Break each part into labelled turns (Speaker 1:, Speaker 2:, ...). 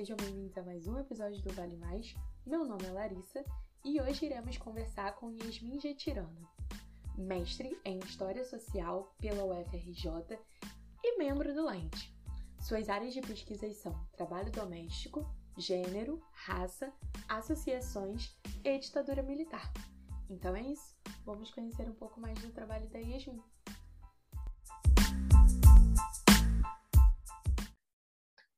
Speaker 1: sejam bem-vindos a mais um episódio do Vale Mais. Meu nome é Larissa e hoje iremos conversar com Yasmin Getirana, mestre em História Social pela UFRJ e membro do LENT. Suas áreas de pesquisa são trabalho doméstico, gênero, raça, associações e ditadura militar. Então é isso, vamos conhecer um pouco mais do trabalho da Yasmin.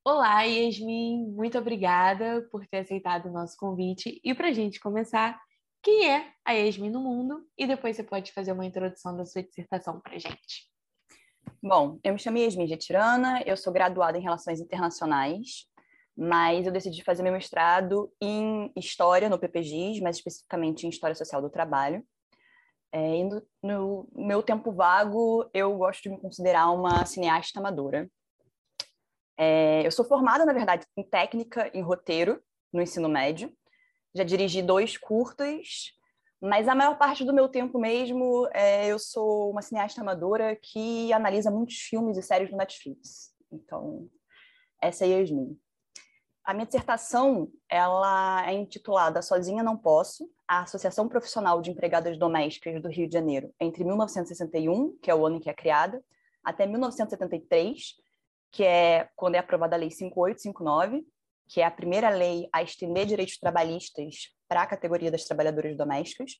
Speaker 1: Olá, Yasmin, muito obrigada por ter aceitado o nosso convite. E para a gente começar, quem é a Yasmin no mundo? E depois você pode fazer uma introdução da sua dissertação para a gente.
Speaker 2: Bom, eu me chamo Yasmin Getirana, eu sou graduada em Relações Internacionais, mas eu decidi fazer meu mestrado em História no PPGIS, mais especificamente em História Social do Trabalho. É, no, no meu tempo vago, eu gosto de me considerar uma cineasta amadora. É, eu sou formada, na verdade, em técnica em roteiro no ensino médio. Já dirigi dois curtas, mas a maior parte do meu tempo mesmo é, eu sou uma cineasta amadora que analisa muitos filmes e séries no Netflix. Então, essa é Yasmin. A minha dissertação ela é intitulada Sozinha Não Posso, a Associação Profissional de Empregadas Domésticas do Rio de Janeiro, entre 1961, que é o ano em que é criada, até 1973, que é quando é aprovada a Lei 5859, que é a primeira lei a estender direitos trabalhistas para a categoria das trabalhadoras domésticas.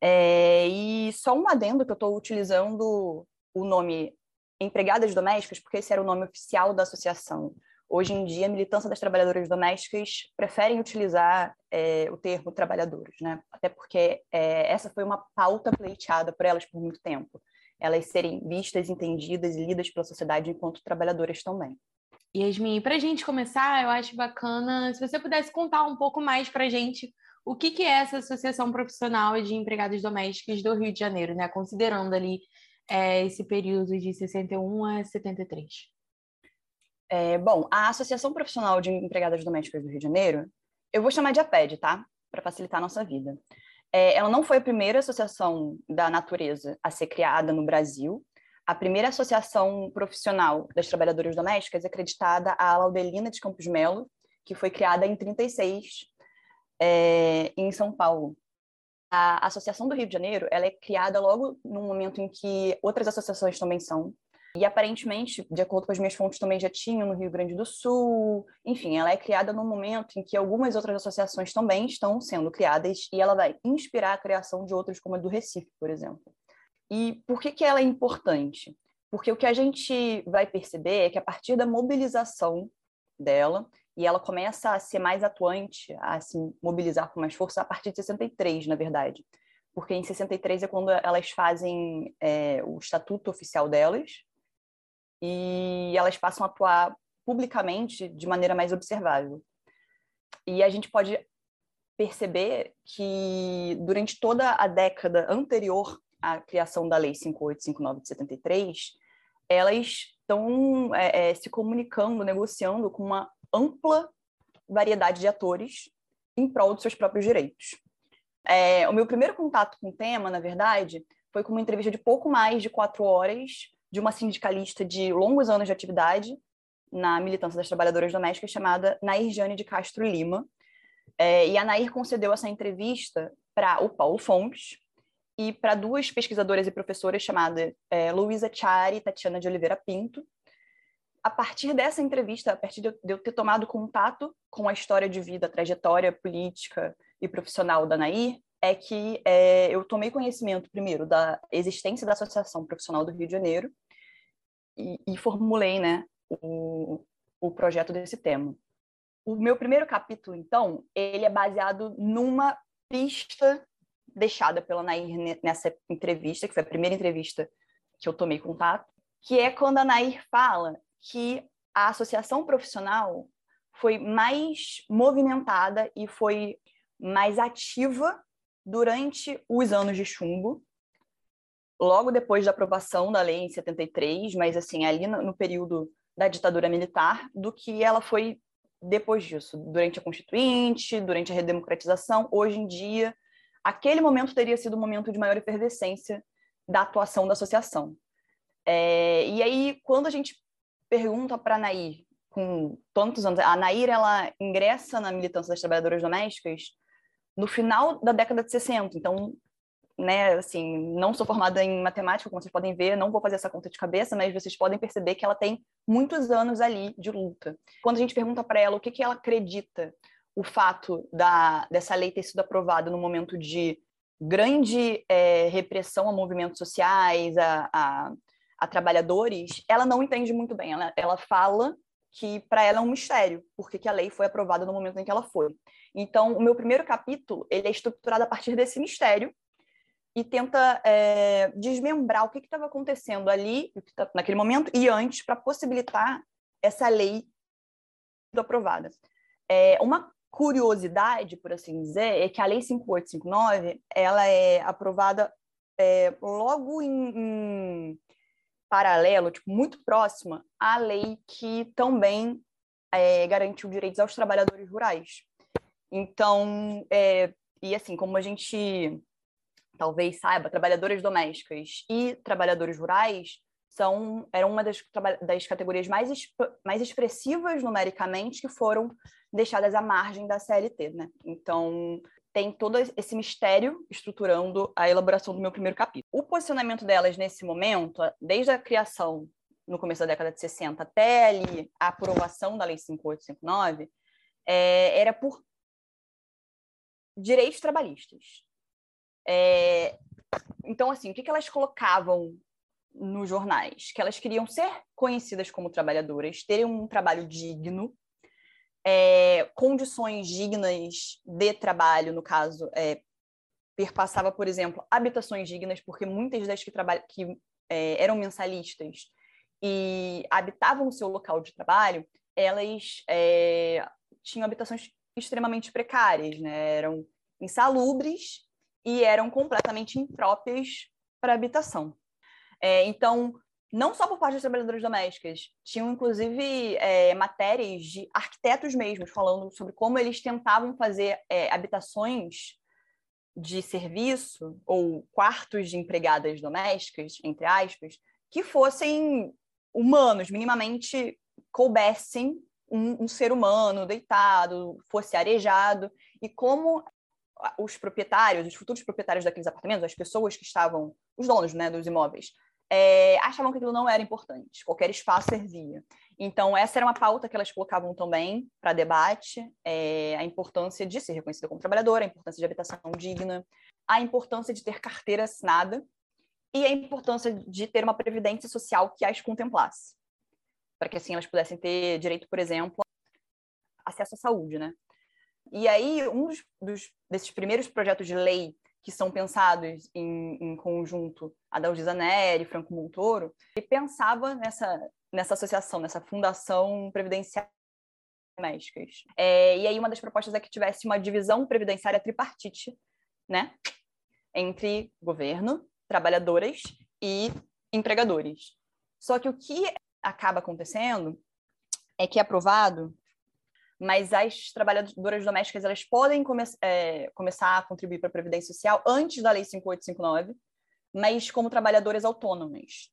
Speaker 2: É, e só um adendo que eu estou utilizando o nome empregadas domésticas, porque esse era o nome oficial da associação. Hoje em dia, a militância das trabalhadoras domésticas preferem utilizar é, o termo trabalhadoras, né? Até porque é, essa foi uma pauta pleiteada por elas por muito tempo elas serem vistas, entendidas e lidas pela sociedade enquanto trabalhadoras também.
Speaker 1: Yasmin, para a gente começar, eu acho bacana se você pudesse contar um pouco mais para a gente o que, que é essa Associação Profissional de Empregadas Domésticas do Rio de Janeiro, né? considerando ali é, esse período de 61 a 73.
Speaker 2: É, bom, a Associação Profissional de Empregadas Domésticas do Rio de Janeiro, eu vou chamar de APED, tá? Para facilitar a nossa vida. É, ela não foi a primeira associação da natureza a ser criada no Brasil. A primeira associação profissional das trabalhadoras domésticas é acreditada a Laudelina de Campos Melo, que foi criada em 36 é, em São Paulo. A Associação do Rio de Janeiro ela é criada logo no momento em que outras associações também são, e aparentemente, de acordo com as minhas fontes, também já tinha no Rio Grande do Sul. Enfim, ela é criada no momento em que algumas outras associações também estão sendo criadas e ela vai inspirar a criação de outras, como a do Recife, por exemplo. E por que, que ela é importante? Porque o que a gente vai perceber é que a partir da mobilização dela, e ela começa a ser mais atuante, a se mobilizar com mais força a partir de 63, na verdade. Porque em 63 é quando elas fazem é, o estatuto oficial delas, e elas passam a atuar publicamente de maneira mais observável. E a gente pode perceber que durante toda a década anterior à criação da Lei 5859 de 73, elas estão é, é, se comunicando, negociando com uma ampla variedade de atores em prol dos seus próprios direitos. É, o meu primeiro contato com o tema, na verdade, foi com uma entrevista de pouco mais de quatro horas de uma sindicalista de longos anos de atividade na militância das trabalhadoras domésticas, chamada Nair Jane de Castro Lima. É, e a Nair concedeu essa entrevista para o Paulo Fontes e para duas pesquisadoras e professoras chamadas é, Luísa Chari e Tatiana de Oliveira Pinto. A partir dessa entrevista, a partir de eu ter tomado contato com a história de vida, a trajetória política e profissional da Nair, é que é, eu tomei conhecimento, primeiro, da existência da Associação Profissional do Rio de Janeiro e, e formulei né, o, o projeto desse tema. O meu primeiro capítulo, então, ele é baseado numa pista deixada pela Nair nessa entrevista, que foi a primeira entrevista que eu tomei contato, que é quando a Nair fala que a associação profissional foi mais movimentada e foi mais ativa durante os anos de chumbo, logo depois da aprovação da lei em 73, mas assim, ali no, no período da ditadura militar, do que ela foi depois disso, durante a Constituinte, durante a redemocratização, hoje em dia, aquele momento teria sido um momento de maior efervescência da atuação da associação. É, e aí, quando a gente pergunta para a Nair com tantos anos. A Nair, ela ingressa na militância das trabalhadoras domésticas no final da década de 60. Então, né, assim, não sou formada em matemática, como vocês podem ver, não vou fazer essa conta de cabeça, mas vocês podem perceber que ela tem muitos anos ali de luta. Quando a gente pergunta para ela o que, que ela acredita, o fato da, dessa lei ter sido aprovada no momento de grande é, repressão a movimentos sociais, a, a, a, trabalhadores, ela não entende muito bem. Ela, ela fala que para ela é um mistério, porque que a lei foi aprovada no momento em que ela foi. Então, o meu primeiro capítulo ele é estruturado a partir desse mistério e tenta é, desmembrar o que estava acontecendo ali, tá, naquele momento e antes, para possibilitar essa lei aprovada. É, uma curiosidade, por assim dizer, é que a Lei 5859 ela é aprovada é, logo em, em, paralelo, tipo, muito próxima à lei que também é, garantiu direitos aos trabalhadores rurais. Então, é, e assim, como a gente talvez saiba, trabalhadoras domésticas e trabalhadores rurais são eram uma das, das categorias mais, mais expressivas numericamente que foram deixadas à margem da CLT, né? Então, tem todo esse mistério estruturando a elaboração do meu primeiro capítulo. O posicionamento delas nesse momento, desde a criação no começo da década de 60 até ali a aprovação da Lei 5859, é, era por direitos trabalhistas. É, então, assim, o que, que elas colocavam nos jornais? Que elas queriam ser conhecidas como trabalhadoras, terem um trabalho digno, é, condições dignas de trabalho, no caso, é, perpassava, por exemplo, habitações dignas, porque muitas das que, que é, eram mensalistas e habitavam o seu local de trabalho, elas é, tinham habitações extremamente precárias, né? eram insalubres e eram completamente impróprias para habitação. É, então, não só por parte das trabalhadoras domésticas, tinham inclusive é, matérias de arquitetos mesmos falando sobre como eles tentavam fazer é, habitações de serviço ou quartos de empregadas domésticas, entre aspas, que fossem humanos, minimamente coubessem um, um ser humano deitado, fosse arejado, e como os proprietários, os futuros proprietários daqueles apartamentos, as pessoas que estavam, os donos né, dos imóveis, é, achavam que aquilo não era importante, qualquer espaço servia. Então, essa era uma pauta que elas colocavam também para debate, é, a importância de ser reconhecida como trabalhadora, a importância de habitação digna, a importância de ter carteira assinada e a importância de ter uma previdência social que as contemplasse, para que assim elas pudessem ter direito, por exemplo, acesso à saúde, né? E aí, um dos, dos, desses primeiros projetos de lei que são pensados em, em conjunto, a Dalgisa Neri, Franco Montoro, ele pensava nessa, nessa associação, nessa fundação previdenciária domésticas. É, e aí uma das propostas é que tivesse uma divisão previdenciária tripartite, né, entre governo, trabalhadoras e empregadores. Só que o que acaba acontecendo é que é aprovado mas as trabalhadoras domésticas elas podem come é, começar a contribuir para a Previdência Social antes da Lei 5859, mas como trabalhadoras autônomas.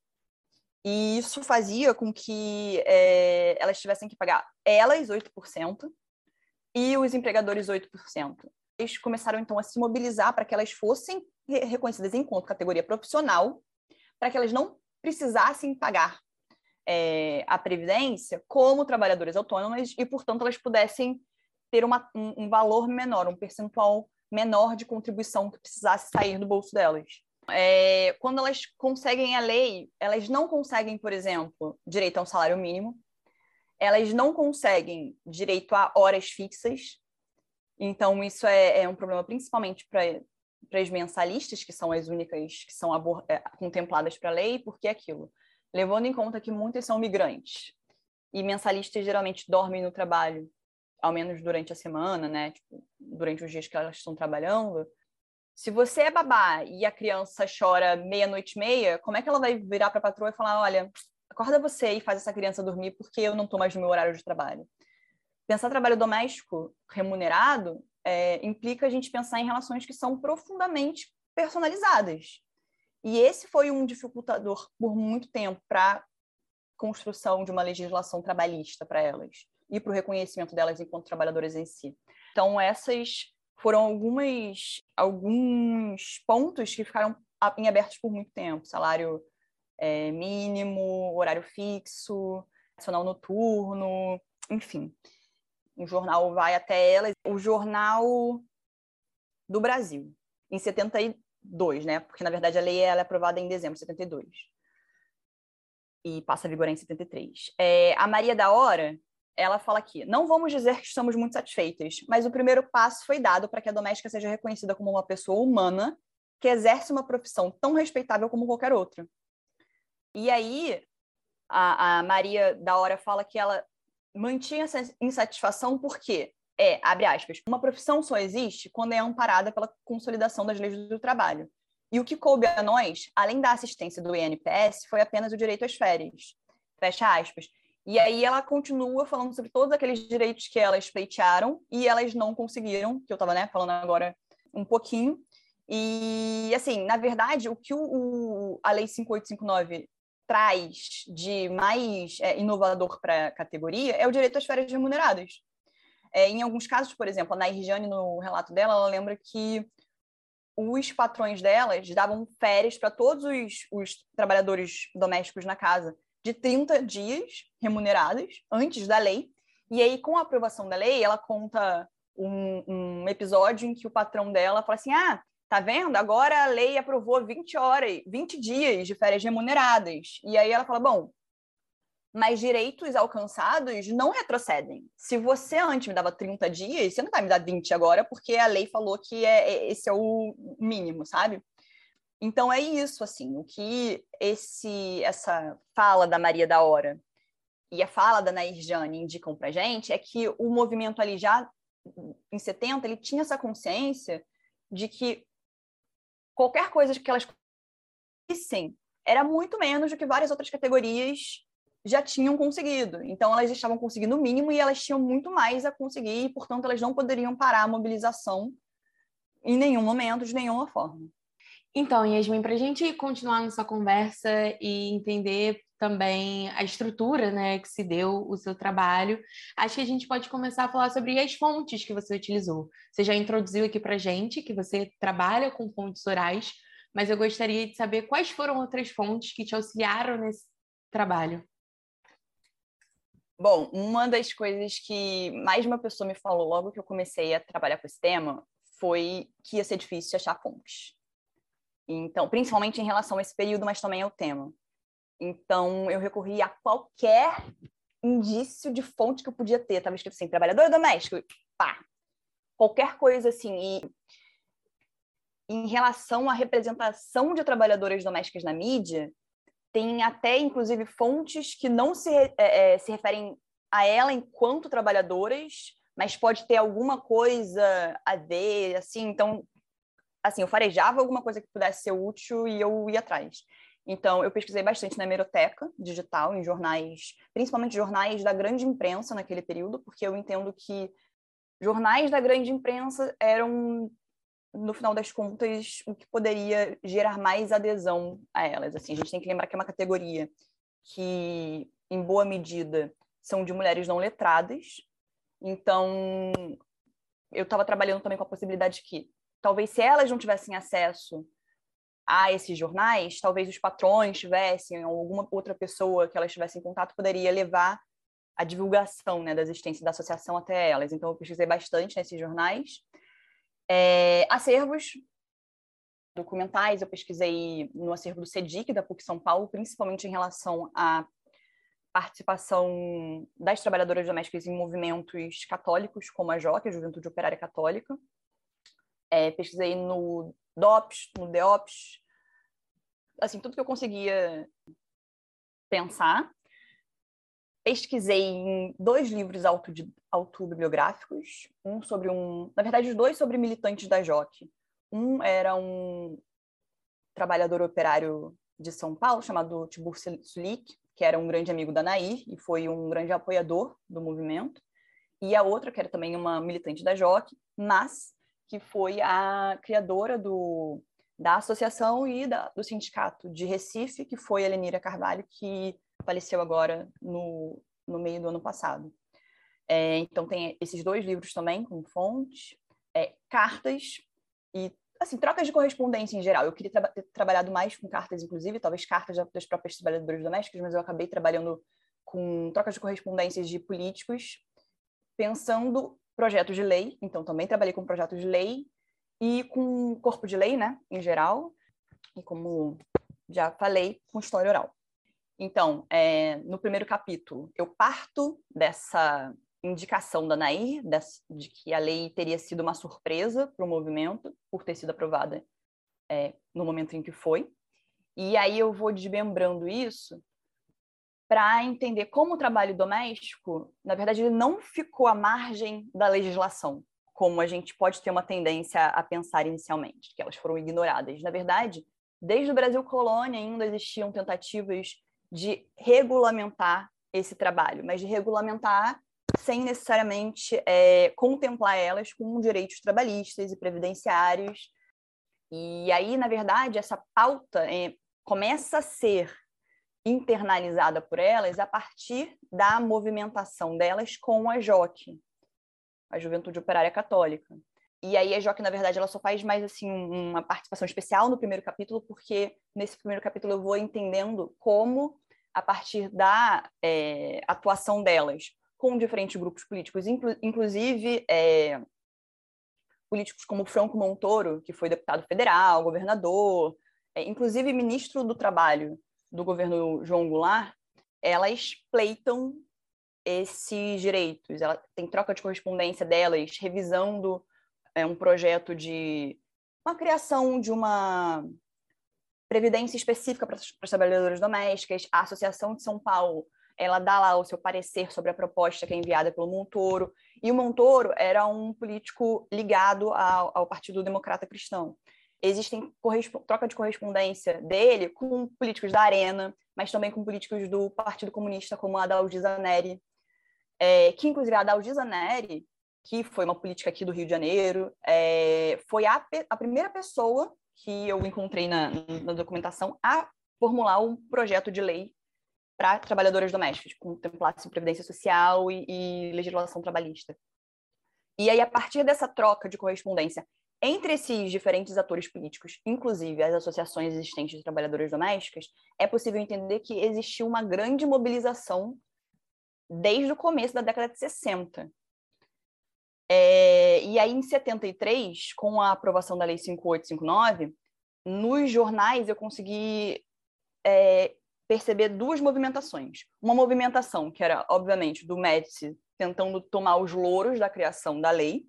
Speaker 2: E isso fazia com que é, elas tivessem que pagar elas 8% e os empregadores 8%. Eles começaram então a se mobilizar para que elas fossem reconhecidas enquanto categoria profissional, para que elas não precisassem pagar é, a Previdência como trabalhadoras autônomas e, portanto, elas pudessem ter uma, um, um, valor menor, um percentual menor de contribuição que precisasse sair do bolso delas. É, quando elas conseguem a lei, elas não conseguem, por exemplo, direito a um salário mínimo, elas não conseguem direito a horas fixas, então isso é, é um problema principalmente para para as mensalistas, que são as únicas que são é, contempladas para a lei, porque é aquilo levando em conta que muitas são migrantes e mensalistas geralmente dormem no trabalho, ao menos durante a semana, né? Tipo, durante os dias que elas estão trabalhando. Se você é babá e a criança chora meia-noite e meia, como é que ela vai virar para a patroa e falar: olha, acorda você e faz essa criança dormir porque eu não estou mais no meu horário de trabalho? Pensar trabalho doméstico remunerado é, implica a gente pensar em relações que são profundamente personalizadas. E esse foi um dificultador por muito tempo para construção de uma legislação trabalhista para elas e para o reconhecimento delas enquanto trabalhadoras em si. Então, essas foram algumas, alguns pontos que ficaram em abertos por muito tempo. Salário é, mínimo, horário fixo, adicional noturno, enfim. O jornal vai até elas. O jornal do Brasil, em 72, né? Porque, na verdade, a lei ela é aprovada em dezembro de 72. E passa a vigorar em 73. É, a Maria da Hora, ela fala aqui: não vamos dizer que estamos muito satisfeitas, mas o primeiro passo foi dado para que a doméstica seja reconhecida como uma pessoa humana que exerce uma profissão tão respeitável como qualquer outra. E aí, a, a Maria da Hora fala que ela mantinha essa insatisfação porque é, abre aspas, uma profissão só existe quando é amparada pela consolidação das leis do trabalho. E o que coube a nós, além da assistência do INPS, foi apenas o direito às férias. Fecha aspas. E aí ela continua falando sobre todos aqueles direitos que elas pleitearam e elas não conseguiram, que eu estava né, falando agora um pouquinho. E, assim, na verdade, o que o, o a Lei 5859 traz de mais é, inovador para a categoria é o direito às férias remuneradas. É, em alguns casos, por exemplo, a Nair Jane, no relato dela, ela lembra que os patrões delas davam férias para todos os, os trabalhadores domésticos na casa de 30 dias remunerados antes da lei. E aí, com a aprovação da lei, ela conta um, um episódio em que o patrão dela fala assim: ah, tá vendo? Agora a lei aprovou 20 horas, 20 dias de férias remuneradas. E aí ela fala: bom, mas direitos alcançados não retrocedem. Se você antes me dava 30 dias, você não vai me dar 20 agora, porque a lei falou que é, é esse é o mínimo, sabe? Então é isso, assim, o que esse essa fala da Maria da Hora e a fala da Nair Jane indicam para gente é que o movimento ali já em 70 ele tinha essa consciência de que qualquer coisa que elas fizessem era muito menos do que várias outras categorias já tinham conseguido. Então elas estavam conseguindo o mínimo e elas tinham muito mais a conseguir e, portanto, elas não poderiam parar a mobilização em nenhum momento, de nenhuma forma.
Speaker 1: Então, Yasmin, para a gente continuar nossa conversa e entender também a estrutura né, que se deu o seu trabalho, acho que a gente pode começar a falar sobre as fontes que você utilizou. Você já introduziu aqui para a gente que você trabalha com fontes orais, mas eu gostaria de saber quais foram outras fontes que te auxiliaram nesse trabalho.
Speaker 2: Bom, uma das coisas que mais uma pessoa me falou logo que eu comecei a trabalhar com esse tema foi que ia ser difícil achar fontes. Então, principalmente em relação a esse período, mas também ao tema. Então, eu recorri a qualquer indício de fonte que eu podia ter. Estava escrito assim, trabalhadora doméstica, pá. Qualquer coisa assim. E em relação à representação de trabalhadoras domésticas na mídia, tem até, inclusive, fontes que não se, é, é, se referem a ela enquanto trabalhadoras, mas pode ter alguma coisa a ver, assim. Então, assim, eu farejava alguma coisa que pudesse ser útil e eu ia atrás. Então, eu pesquisei bastante na hemeroteca digital, em jornais, principalmente jornais da grande imprensa naquele período, porque eu entendo que jornais da grande imprensa eram, no final das contas, o que poderia gerar mais adesão a elas. Assim, a gente tem que lembrar que é uma categoria que, em boa medida, são de mulheres não letradas. Então, eu estava trabalhando também com a possibilidade que talvez se elas não tivessem acesso a esses jornais, talvez os patrões tivessem, ou alguma outra pessoa que elas tivessem em contato poderia levar a divulgação né, da existência da associação até elas. Então, eu pesquisei bastante nesses jornais. É, acervos documentais, eu pesquisei no acervo do CEDIC, da PUC São Paulo, principalmente em relação à participação das trabalhadoras domésticas em movimentos católicos, como a JOC, a Juventude Operária Católica. É, pesquisei no DOPS, no DEOPS, assim, tudo que eu conseguia pensar. Pesquisei em dois livros auto, autobiográficos, um sobre um, na verdade, os dois sobre militantes da JOC. Um era um trabalhador operário de São Paulo chamado Tibur Sulik, que era um grande amigo da Nair e foi um grande apoiador do movimento. E a outra, que era também uma militante da JOC, mas que foi a criadora do, da associação e da, do sindicato de Recife, que foi a Lenira Carvalho, que faleceu agora no, no meio do ano passado. É, então, tem esses dois livros também, com fontes, é, cartas e, assim, trocas de correspondência em geral. Eu queria tra ter trabalhado mais com cartas, inclusive, talvez cartas das próprias trabalhadoras domésticas, mas eu acabei trabalhando com trocas de correspondências de políticos, pensando projetos de lei. Então, também trabalhei com projetos de lei e com corpo de lei, né, em geral. E como já falei, com história oral. Então, é, no primeiro capítulo, eu parto dessa indicação da Nair de que a lei teria sido uma surpresa para o movimento, por ter sido aprovada é, no momento em que foi. E aí eu vou desmembrando isso para entender como o trabalho doméstico, na verdade, ele não ficou à margem da legislação, como a gente pode ter uma tendência a pensar inicialmente, que elas foram ignoradas. Na verdade, desde o Brasil colônia ainda existiam tentativas de regulamentar esse trabalho, mas de regulamentar sem necessariamente é, contemplar elas com direitos trabalhistas e previdenciários. E aí, na verdade, essa pauta é, começa a ser internalizada por elas a partir da movimentação delas com a JOC, a Juventude Operária Católica. E aí a JOC, na verdade, ela só faz mais assim uma participação especial no primeiro capítulo, porque nesse primeiro capítulo eu vou entendendo como, a partir da é, atuação delas com diferentes grupos políticos, inclu inclusive é, políticos como Franco Montoro, que foi deputado federal, governador, é, inclusive ministro do Trabalho do governo João Goulart, elas pleitam esses direitos. Ela tem troca de correspondência delas, revisando é, um projeto de uma criação de uma previdência específica para as trabalhadoras domésticas. A Associação de São Paulo ela dá lá o seu parecer sobre a proposta que é enviada pelo Montoro. E o Montoro era um político ligado ao, ao Partido Democrata Cristão. Existem troca de correspondência dele com políticos da Arena, mas também com políticos do Partido Comunista, como a Dalgisa Neri, é, que inclusive a Dalgisa Neri, que foi uma política aqui do Rio de Janeiro, é, foi a, a primeira pessoa que eu encontrei na, na documentação a formular um projeto de lei para trabalhadoras domésticas, que contemplasse previdência social e, e legislação trabalhista. E aí, a partir dessa troca de correspondência entre esses diferentes atores políticos, inclusive as associações existentes de trabalhadoras domésticas, é possível entender que existiu uma grande mobilização desde o começo da década de 60. É, e aí, em 73, com a aprovação da Lei 5859, nos jornais eu consegui é, perceber duas movimentações. Uma movimentação que era, obviamente, do Médici tentando tomar os louros da criação da lei,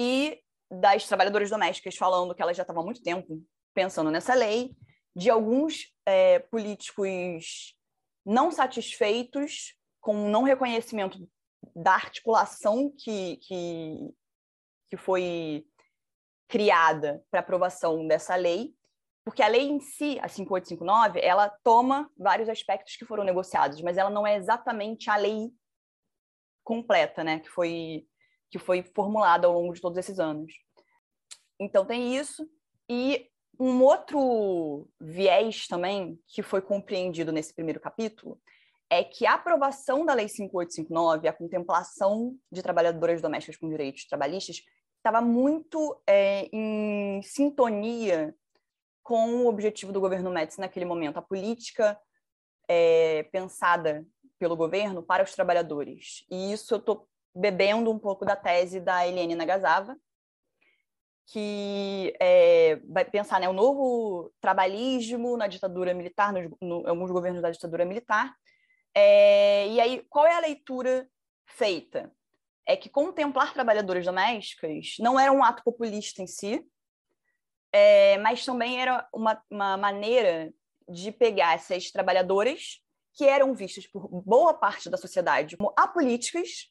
Speaker 2: e das trabalhadoras domésticas falando que elas já estavam há muito tempo pensando nessa lei, de alguns é, políticos não satisfeitos com o não reconhecimento da articulação que, que, que foi criada para aprovação dessa lei porque a lei em si, a 5859, ela toma vários aspectos que foram negociados, mas ela não é exatamente a lei completa, né, que foi que foi formulada ao longo de todos esses anos. Então tem isso e um outro viés também que foi compreendido nesse primeiro capítulo é que a aprovação da Lei 5859, a contemplação de trabalhadoras domésticas com direitos trabalhistas, estava muito é, em sintonia com o objetivo do governo Médici naquele momento, a política é, pensada pelo governo para os trabalhadores. E isso eu estou bebendo um pouco da tese da Eliane Nagasava, que é, vai pensar né, o novo trabalhismo na ditadura militar, nos no, alguns governos da ditadura militar. É, e aí, qual é a leitura feita? É que contemplar trabalhadoras domésticas não era um ato populista em si, é, mas também era uma, uma maneira de pegar essas trabalhadoras que eram vistas por boa parte da sociedade como apolíticas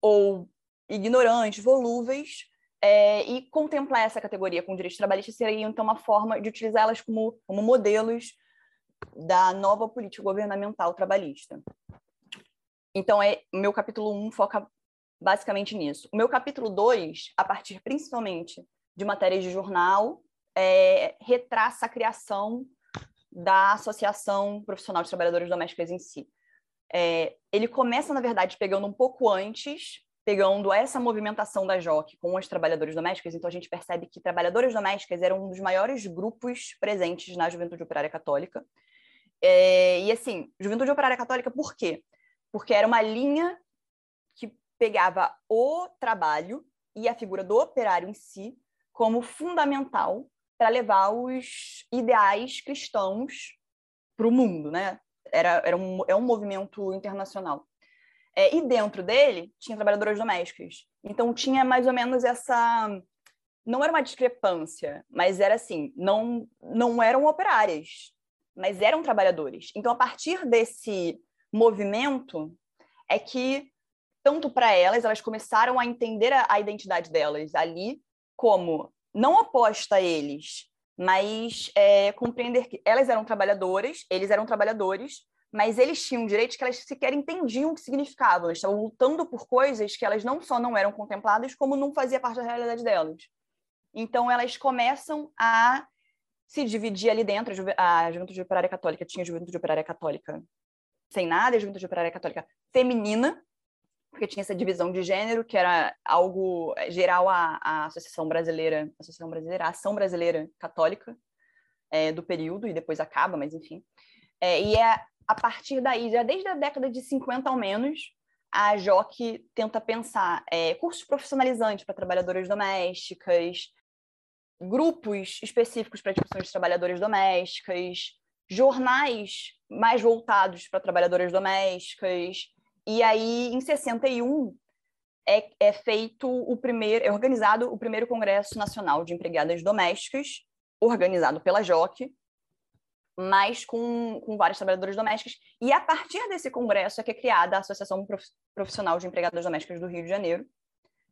Speaker 2: ou ignorantes, volúveis, é, e contemplar essa categoria com direitos trabalhistas seria então uma forma de utilizá-las como, como modelos da nova política governamental trabalhista. Então, é, meu capítulo 1 um foca basicamente nisso. O meu capítulo 2, a partir principalmente de matérias de jornal, é, retraça a criação da Associação Profissional de Trabalhadores Domésticas em si. É, ele começa, na verdade, pegando um pouco antes, pegando essa movimentação da JOC com os trabalhadores domésticos, então a gente percebe que trabalhadoras domésticas eram um dos maiores grupos presentes na Juventude Operária Católica. É, e assim, Juventude Operária Católica, por quê? Porque era uma linha que pegava o trabalho e a figura do operário em si como fundamental para levar os ideais cristãos para o mundo, né? Era, era um, é um movimento internacional. É, e dentro dele tinha trabalhadoras domésticas. Então tinha mais ou menos essa não era uma discrepância, mas era assim, não não eram operárias, mas eram trabalhadores. Então a partir desse movimento é que tanto para elas elas começaram a entender a, a identidade delas ali como não oposta a eles, mas é, compreender que elas eram trabalhadoras, eles eram trabalhadores, mas eles tinham direitos que elas sequer entendiam o que significavam. Elas estavam lutando por coisas que elas não só não eram contempladas, como não fazia parte da realidade delas. Então, elas começam a se dividir ali dentro. A Juventude Operária Católica tinha Juventude Operária Católica sem nada, a Juventude Operária Católica feminina, porque tinha essa divisão de gênero, que era algo geral à, à Associação Brasileira, Associação Brasileira, a Ação Brasileira Católica é, do período, e depois acaba, mas enfim. É, e é a partir daí, já desde a década de 50 ao menos, a JOC tenta pensar é, cursos profissionalizantes para trabalhadoras domésticas, grupos específicos para discussões de trabalhadoras domésticas, jornais mais voltados para trabalhadoras domésticas, e aí, em 61, é, é feito o primeiro, é organizado o primeiro Congresso Nacional de Empregadas Domésticas, organizado pela JOC, mas com, com vários trabalhadores domésticos. E a partir desse congresso é que é criada a Associação Profissional de Empregadas Domésticas do Rio de Janeiro,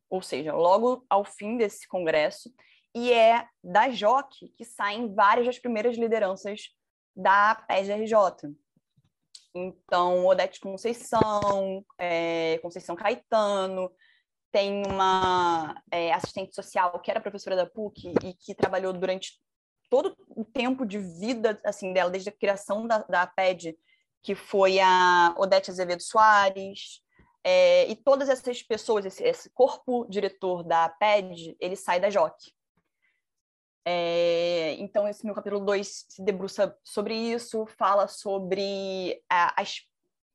Speaker 2: ou seja, logo ao fim desse congresso, e é da JOC que saem várias das primeiras lideranças da PESRJ. Então, Odete Conceição, é, Conceição Caetano, tem uma é, assistente social que era professora da PUC e que trabalhou durante todo o tempo de vida assim dela, desde a criação da, da PED, que foi a Odete Azevedo Soares, é, e todas essas pessoas, esse, esse, corpo diretor da PED, ele sai da JOC. É, então, esse meu capítulo 2 se debruça sobre isso, fala sobre a, as,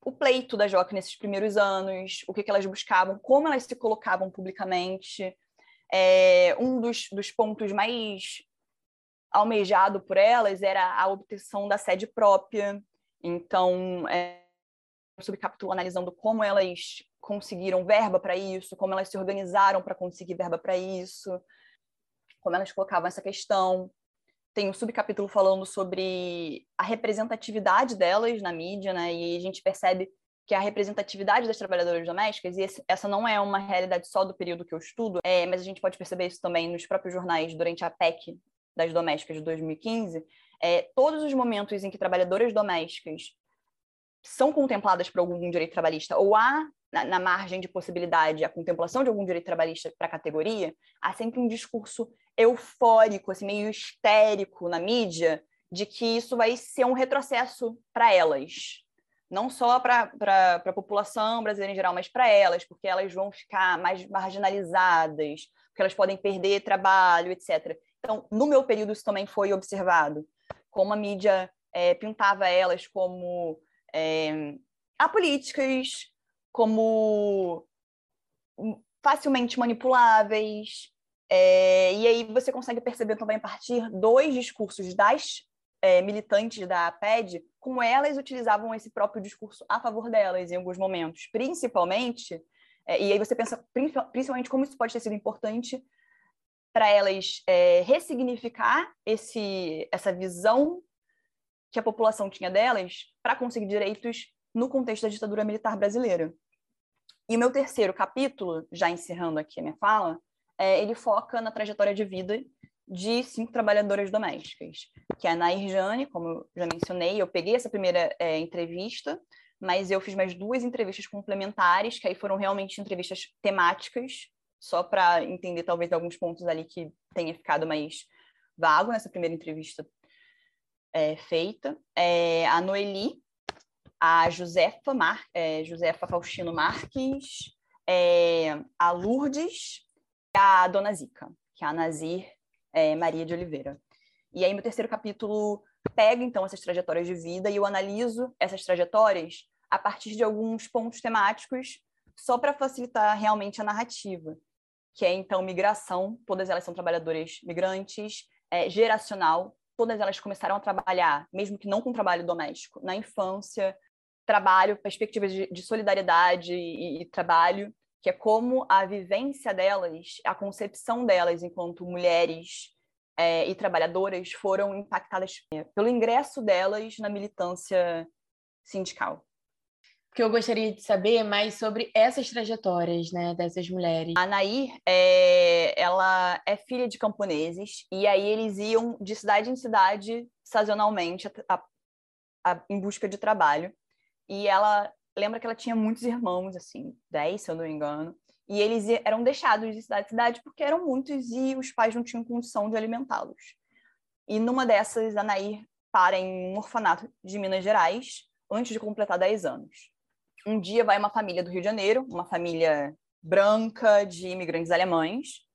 Speaker 2: o pleito da JOC nesses primeiros anos, o que, que elas buscavam, como elas se colocavam publicamente. É, um dos, dos pontos mais almejado por elas era a obtenção da sede própria. Então, é, subcapítulo analisando como elas conseguiram verba para isso, como elas se organizaram para conseguir verba para isso, como elas colocavam essa questão. Tem um subcapítulo falando sobre a representatividade delas na mídia, né? E a gente percebe que a representatividade das trabalhadoras domésticas, e essa não é uma realidade só do período que eu estudo, é, mas a gente pode perceber isso também nos próprios jornais durante a PEC das domésticas de 2015, é, todos os momentos em que trabalhadoras domésticas são contempladas por algum direito trabalhista ou há na, na, margem de possibilidade a contemplação de algum direito trabalhista para a categoria, há sempre um discurso eufórico, assim, meio histérico na mídia, de que isso vai ser um retrocesso para elas. Não só para a população brasileira em geral, mas para elas, porque elas vão ficar mais marginalizadas, porque elas podem perder trabalho, etc. Então, no meu período, isso também foi observado. Como a mídia é, pintava elas como é, apolíticas, como facilmente manipuláveis. É, e aí você consegue perceber também a partir dos discursos das é, militantes da APED, como elas utilizavam esse próprio discurso a favor delas em alguns momentos, principalmente, é, e aí você pensa principalmente como isso pode ter sido importante para elas é, ressignificar esse, essa visão que a população tinha delas para conseguir direitos no contexto da ditadura militar brasileira. E o meu terceiro capítulo, já encerrando aqui a minha fala, é, ele foca na trajetória de vida de cinco trabalhadoras domésticas, que é a Nair Jane, como eu já mencionei, eu peguei essa primeira é, entrevista, mas eu fiz mais duas entrevistas complementares, que aí foram realmente entrevistas temáticas, só para entender talvez alguns pontos ali que tenha ficado mais vago nessa primeira entrevista é, feita. É, a Noeli, a Josefa, Mar, é, Josefa Faustino Marques, é, a Lourdes a Dona Zica, que é a Nazir é, Maria de Oliveira. E aí, meu terceiro capítulo pega, então, essas trajetórias de vida e eu analiso essas trajetórias a partir de alguns pontos temáticos, só para facilitar realmente a narrativa, que é, então, migração, todas elas são trabalhadoras migrantes, é, geracional, todas elas começaram a trabalhar, mesmo que não com trabalho doméstico, na infância, trabalho, perspectivas de, de solidariedade e, e trabalho, que é como a vivência delas, a concepção delas enquanto mulheres é, e trabalhadoras foram impactadas é, pelo ingresso delas na militância sindical.
Speaker 1: Porque eu gostaria de saber mais sobre essas trajetórias, né, dessas mulheres.
Speaker 2: A Nair, é, ela é filha de camponeses e aí eles iam de cidade em cidade sazonalmente a, a, em busca de trabalho. E ela lembra que ela tinha muitos irmãos, assim, dez, se eu não me engano. E eles eram deixados de cidade em cidade porque eram muitos e os pais não tinham condição de alimentá-los. E numa dessas, a Nair para em um orfanato de Minas Gerais antes de completar 10 anos. Um dia vai uma família do Rio de Janeiro, uma família branca de imigrantes alemães.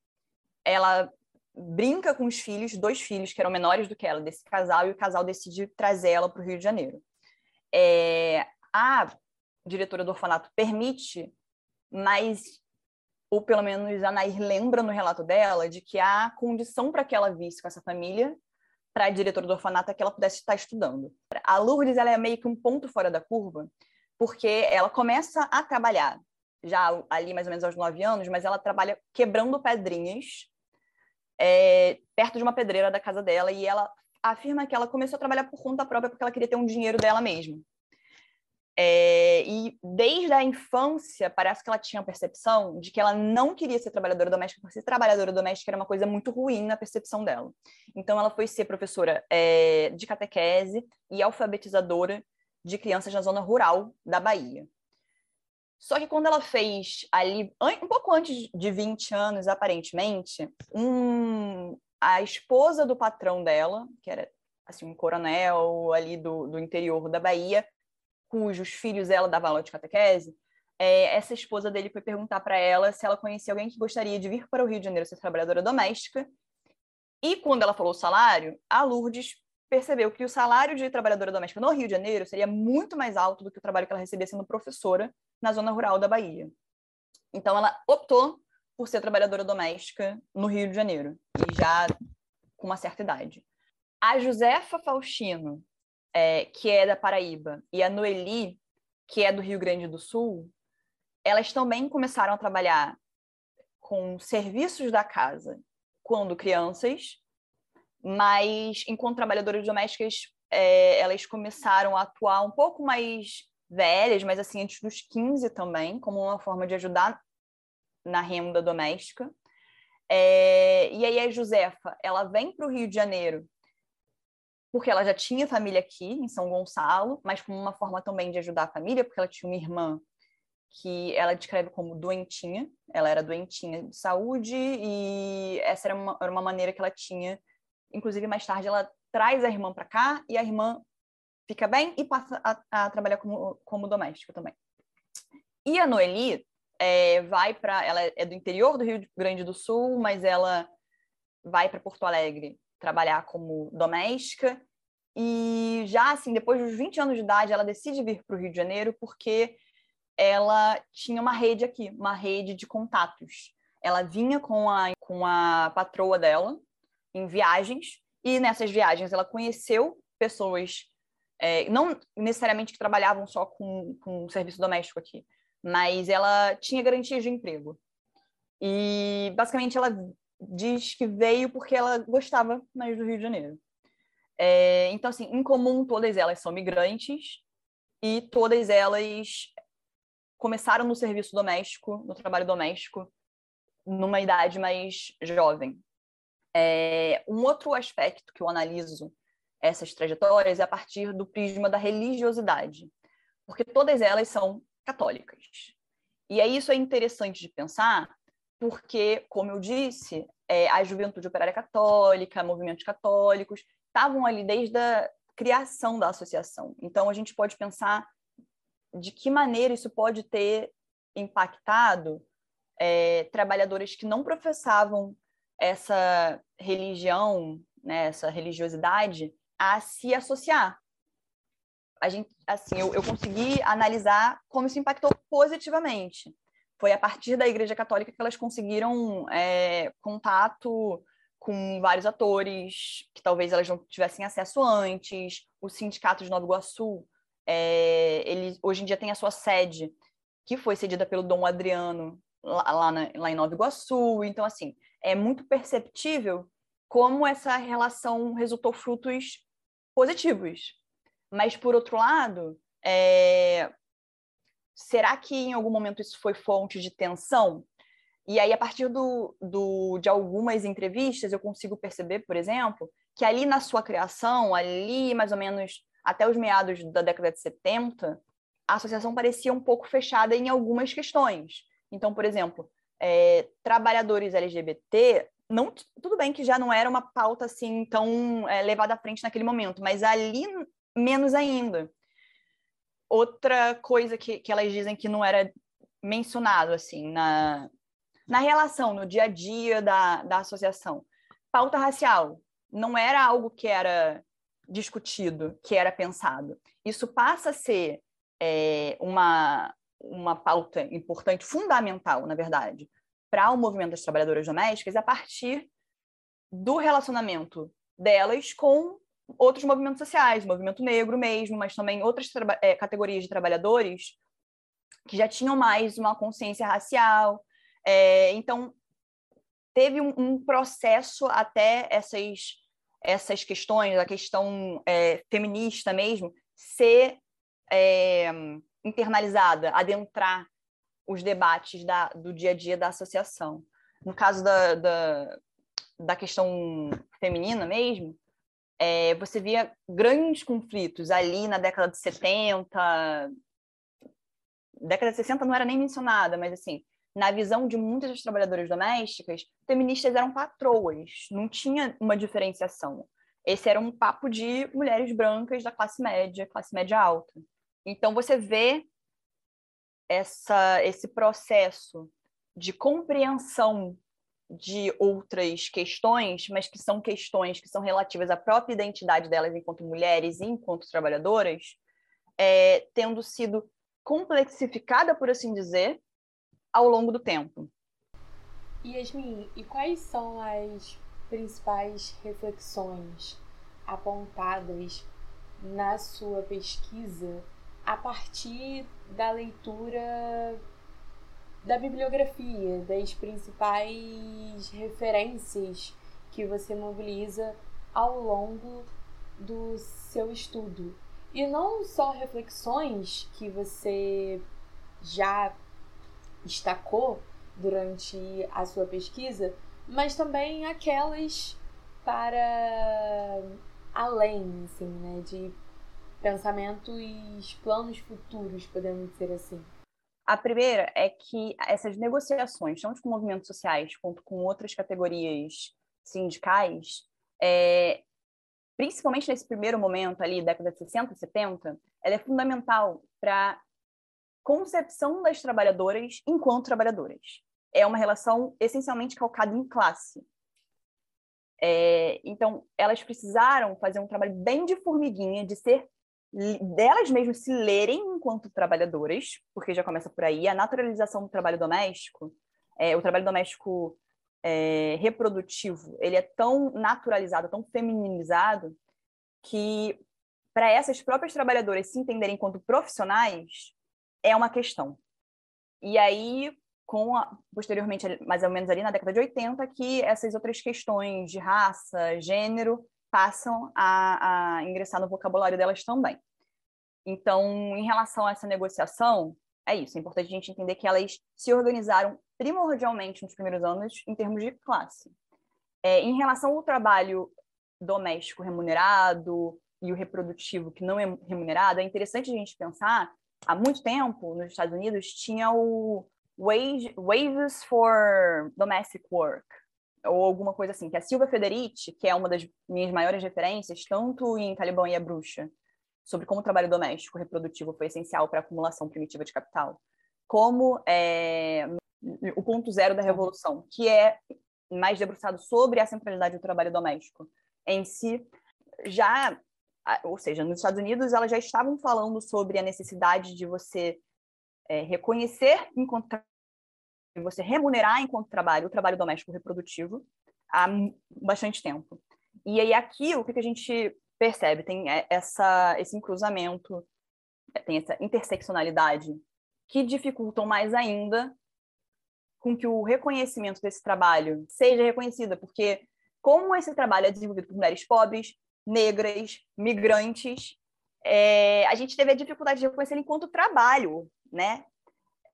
Speaker 2: Ela brinca com os filhos, dois filhos que eram menores do que ela, desse casal, e o casal decide trazer ela para o Rio de Janeiro. É, a diretora do orfanato permite, mas ou pelo menos a Nair lembra no relato dela, de que a condição para que ela visse com essa família, para a diretora do orfanato, é que ela pudesse estar estudando. A Lourdes ela é meio que um ponto fora da curva, porque ela começa a trabalhar, já ali mais ou menos aos nove anos, mas ela trabalha quebrando pedrinhas é, perto de uma pedreira da casa dela, e ela afirma que ela começou a trabalhar por conta própria porque ela queria ter um dinheiro dela mesma. É, e desde a infância, parece que ela tinha a percepção de que ela não queria ser trabalhadora doméstica, porque ser trabalhadora doméstica era uma coisa muito ruim na percepção dela. Então, ela foi ser professora é, de catequese e alfabetizadora de crianças na zona rural da Bahia. Só que quando ela fez ali, um pouco antes de 20 anos, aparentemente, um, a esposa do patrão dela, que era assim, um coronel ali do, do interior da Bahia, cujos filhos ela dava aula de catequese, é, essa esposa dele foi perguntar para ela se ela conhecia alguém que gostaria de vir para o Rio de Janeiro ser trabalhadora doméstica. E quando ela falou o salário, a Lourdes percebeu que o salário de trabalhadora doméstica no Rio de Janeiro seria muito mais alto do que o trabalho que ela recebia sendo professora na zona rural da Bahia. Então ela optou por ser trabalhadora doméstica no Rio de Janeiro, e já com uma certa idade. A Josefa Faustino, é, que é da Paraíba, e a Noeli, que é do Rio Grande do Sul, elas também começaram a trabalhar com serviços da casa quando crianças, mas enquanto trabalhadoras domésticas, é, elas começaram a atuar um pouco mais velhas, mas assim, antes dos 15 também, como uma forma de ajudar na renda doméstica. É, e aí a Josefa, ela vem para o Rio de Janeiro porque ela já tinha família aqui em São Gonçalo, mas como uma forma também de ajudar a família, porque ela tinha uma irmã que ela descreve como doentinha, ela era doentinha de saúde e essa era uma, era uma maneira que ela tinha. Inclusive, mais tarde, ela traz a irmã para cá e a irmã fica bem e passa a, a trabalhar como, como doméstica também. E a Noeli é, vai para. Ela é do interior do Rio Grande do Sul, mas ela vai para Porto Alegre trabalhar como doméstica. E já assim, depois dos 20 anos de idade, ela decide vir para o Rio de Janeiro porque ela tinha uma rede aqui, uma rede de contatos. Ela vinha com a, com a patroa dela em viagens, e nessas viagens ela conheceu pessoas, é, não necessariamente que trabalhavam só com, com serviço doméstico aqui, mas ela tinha garantia de emprego. E basicamente ela diz que veio porque ela gostava mais do Rio de Janeiro. É, então, assim, em comum, todas elas são migrantes e todas elas começaram no serviço doméstico, no trabalho doméstico, numa idade mais jovem. É, um outro aspecto que eu analiso essas trajetórias é a partir do prisma da religiosidade, porque todas elas são católicas. E aí isso é interessante de pensar, porque, como eu disse, é, a Juventude Operária Católica, movimentos católicos, estavam ali desde a, criação da associação. Então, a gente pode pensar de que maneira isso pode ter impactado é, trabalhadores que não professavam essa religião, né, essa religiosidade, a se associar. A gente, assim, eu, eu consegui analisar como isso impactou positivamente. Foi a partir da Igreja Católica que elas conseguiram é, contato com vários atores que talvez elas não tivessem acesso antes. O Sindicato de Nova Iguaçu, é, ele hoje em dia tem a sua sede, que foi cedida pelo Dom Adriano lá, lá, na, lá em Nova Iguaçu. Então, assim, é muito perceptível como essa relação resultou frutos positivos. Mas, por outro lado, é... será que em algum momento isso foi fonte de tensão? E aí, a partir do, do, de algumas entrevistas, eu consigo perceber, por exemplo, que ali na sua criação, ali mais ou menos até os meados da década de 70, a associação parecia um pouco fechada em algumas questões. Então, por exemplo, é, trabalhadores LGBT, não, tudo bem que já não era uma pauta assim tão é, levada à frente naquele momento, mas ali menos ainda. Outra coisa que, que elas dizem que não era mencionado assim na, na relação, no dia a dia da, da associação. Pauta racial não era algo que era discutido, que era pensado. Isso passa a ser é, uma, uma pauta importante, fundamental, na verdade, para o movimento das trabalhadoras domésticas a partir do relacionamento delas com outros movimentos sociais, movimento negro mesmo, mas também outras é, categorias de trabalhadores que já tinham mais uma consciência racial. É, então, teve um, um, processo até essas, essas questões, a questão é, feminista mesmo, ser é, internalizada, adentrar os debates da, do dia a dia da associação. No caso da, da, da questão feminina mesmo, é, você via grandes conflitos ali na década de 70. Década de 60 não era nem mencionada, mas assim, na visão de muitas das trabalhadoras domésticas, feministas eram patroas, não tinha uma diferenciação. Esse era um papo de mulheres brancas da classe média, classe média alta. Então você vê essa, esse processo de compreensão de outras questões, mas que são questões que são relativas à própria identidade delas enquanto mulheres e enquanto trabalhadoras, é, tendo sido complexificada, por assim dizer, ao longo do tempo.
Speaker 1: Yasmin, e quais são as principais reflexões apontadas na sua pesquisa a partir da leitura da bibliografia, das principais referências que você mobiliza ao longo do seu estudo. E não só reflexões que você já destacou durante a sua pesquisa, mas também aquelas para além, assim, né, de pensamentos, planos futuros, podemos dizer assim?
Speaker 2: A primeira é que essas negociações, tanto com movimentos sociais quanto com outras categorias sindicais, é, principalmente nesse primeiro momento ali, década de 60, 70, ela é fundamental para concepção das trabalhadoras enquanto trabalhadoras. É uma relação essencialmente calcada em classe. É, então, elas precisaram fazer um trabalho bem de formiguinha, de ser delas mesmas se lerem enquanto trabalhadoras, porque já começa por aí, a naturalização do trabalho doméstico, é, o trabalho doméstico é, reprodutivo, ele é tão naturalizado, tão feminilizado, que para essas próprias trabalhadoras se entenderem enquanto profissionais, é uma questão. E aí, com a, posteriormente, mais ou menos ali na década de 80, que essas outras questões de raça, gênero, passam a, a ingressar no vocabulário delas também. Então, em relação a essa negociação, é isso. É importante a gente entender que elas se organizaram primordialmente nos primeiros anos em termos de classe. É, em relação ao trabalho doméstico remunerado e o reprodutivo que não é remunerado, é interessante a gente pensar, há muito tempo, nos Estados Unidos, tinha o wage, Wages for Domestic Work, ou alguma coisa assim, que a Silvia Federici, que é uma das minhas maiores referências, tanto em Talibã e a Bruxa, sobre como o trabalho doméstico reprodutivo foi essencial para a acumulação primitiva de capital, como é, o ponto zero da revolução, que é mais debruçado sobre a centralidade do trabalho doméstico em si, já, ou seja, nos Estados Unidos elas já estavam falando sobre a necessidade de você é, reconhecer enquanto você remunerar enquanto trabalho o trabalho doméstico reprodutivo há bastante tempo. E aí aqui o que a gente percebe tem é, essa esse cruzamento, tem essa interseccionalidade que dificultam mais ainda com que o reconhecimento desse trabalho seja reconhecido, porque como esse trabalho é desenvolvido por mulheres pobres, negras, migrantes, é, a gente teve a dificuldade de reconhecer enquanto trabalho, né?